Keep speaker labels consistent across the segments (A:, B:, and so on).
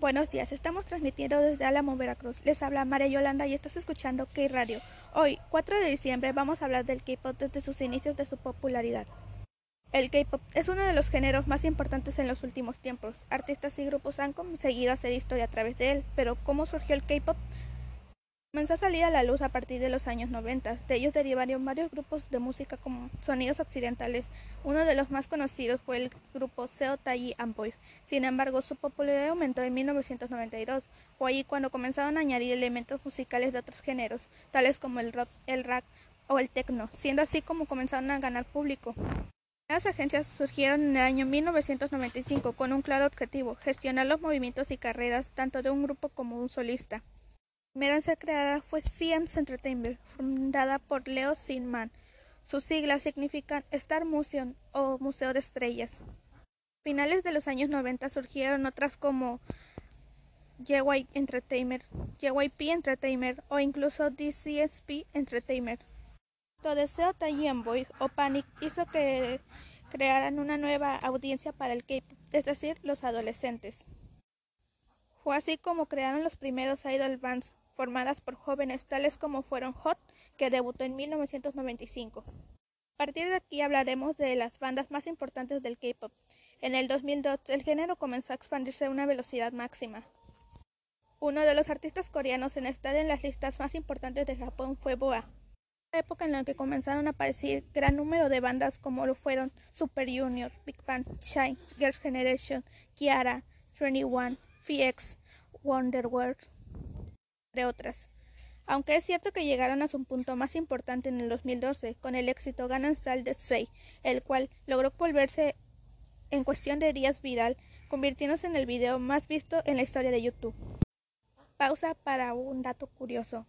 A: Buenos días, estamos transmitiendo desde Álamo, Veracruz. Les habla María Yolanda y estás escuchando K-Radio. Hoy, 4 de diciembre, vamos a hablar del K-pop desde sus inicios de su popularidad. El K-pop es uno de los géneros más importantes en los últimos tiempos. Artistas y grupos han conseguido hacer historia a través de él, pero ¿cómo surgió el K-pop? Comenzó a salir a la luz a partir de los años 90. De ellos derivaron varios grupos de música como sonidos occidentales. Uno de los más conocidos fue el grupo Seo Taiji and Boys. Sin embargo, su popularidad aumentó en 1992. Fue ahí cuando comenzaron a añadir elementos musicales de otros géneros, tales como el rock, el rap o el techno, siendo así como comenzaron a ganar público. Las agencias surgieron en el año 1995 con un claro objetivo, gestionar los movimientos y carreras tanto de un grupo como un solista primera creada fue Siems Entertainment, fundada por Leo Sinman. Sus siglas significan Star Museum o Museo de Estrellas. A finales de los años 90 surgieron otras como JY Entertainment, JYP Entertainment o incluso DCSP Entertainment. Tu deseo Boy o Panic hizo que crearan una nueva audiencia para el K-pop, es decir, los adolescentes. Fue así como crearon los primeros idol bands, formadas por jóvenes tales como fueron Hot, que debutó en 1995. A partir de aquí hablaremos de las bandas más importantes del K-pop. En el 2002 el género comenzó a expandirse a una velocidad máxima. Uno de los artistas coreanos en estar en las listas más importantes de Japón fue Boa. La época en la que comenzaron a aparecer gran número de bandas como lo fueron Super Junior, Big Bang, Shine, Girls' Generation, Kiara, 21, FX, Wonderworld otras. Aunque es cierto que llegaron a su punto más importante en el 2012 con el éxito Gangnam Style de Say, el cual logró volverse en cuestión de días viral, convirtiéndose en el video más visto en la historia de YouTube. Pausa para un dato curioso.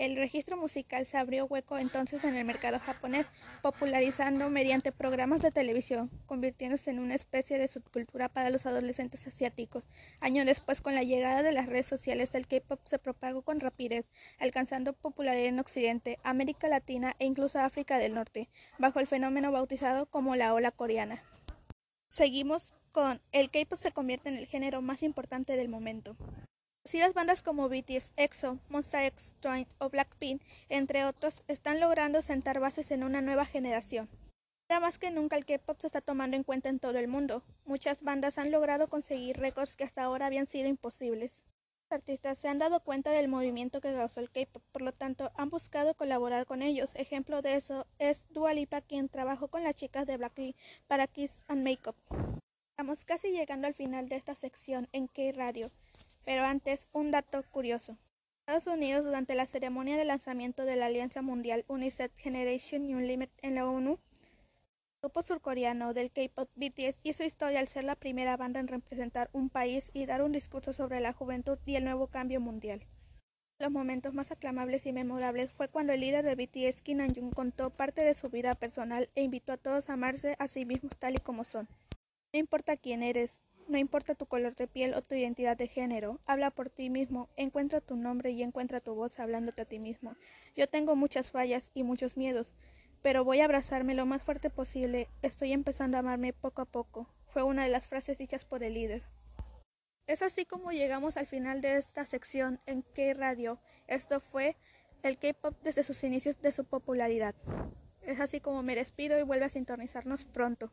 A: El registro musical se abrió hueco entonces en el mercado japonés, popularizando mediante programas de televisión, convirtiéndose en una especie de subcultura para los adolescentes asiáticos. Años después, con la llegada de las redes sociales, el K-pop se propagó con rapidez, alcanzando popularidad en Occidente, América Latina e incluso África del Norte, bajo el fenómeno bautizado como la ola coreana. Seguimos con el K-pop se convierte en el género más importante del momento. Conocidas bandas como BTS, EXO, Monster X, Twice o Blackpink, entre otros, están logrando sentar bases en una nueva generación. Ahora más que nunca el K-pop se está tomando en cuenta en todo el mundo. Muchas bandas han logrado conseguir récords que hasta ahora habían sido imposibles. Los artistas se han dado cuenta del movimiento que causó el K-pop, por lo tanto han buscado colaborar con ellos. Ejemplo de eso es Dua Lipa, quien trabajó con las chicas de Blackpink para Kiss and Makeup. Estamos casi llegando al final de esta sección en K-Radio. Pero antes, un dato curioso. Estados Unidos, durante la ceremonia de lanzamiento de la Alianza Mundial United Generation Unlimited en la ONU, el grupo surcoreano del K-pop BTS hizo historia al ser la primera banda en representar un país y dar un discurso sobre la juventud y el nuevo cambio mundial. Los momentos más aclamables y memorables fue cuando el líder de BTS, Kim Jong contó parte de su vida personal e invitó a todos a amarse a sí mismos tal y como son. No importa quién eres, no importa tu color de piel o tu identidad de género, habla por ti mismo, encuentra tu nombre y encuentra tu voz hablándote a ti mismo. Yo tengo muchas fallas y muchos miedos, pero voy a abrazarme lo más fuerte posible. Estoy empezando a amarme poco a poco. Fue una de las frases dichas por el líder. Es así como llegamos al final de esta sección en K-Radio. Esto fue el K-pop desde sus inicios de su popularidad. Es así como me despido y vuelve a sintonizarnos pronto.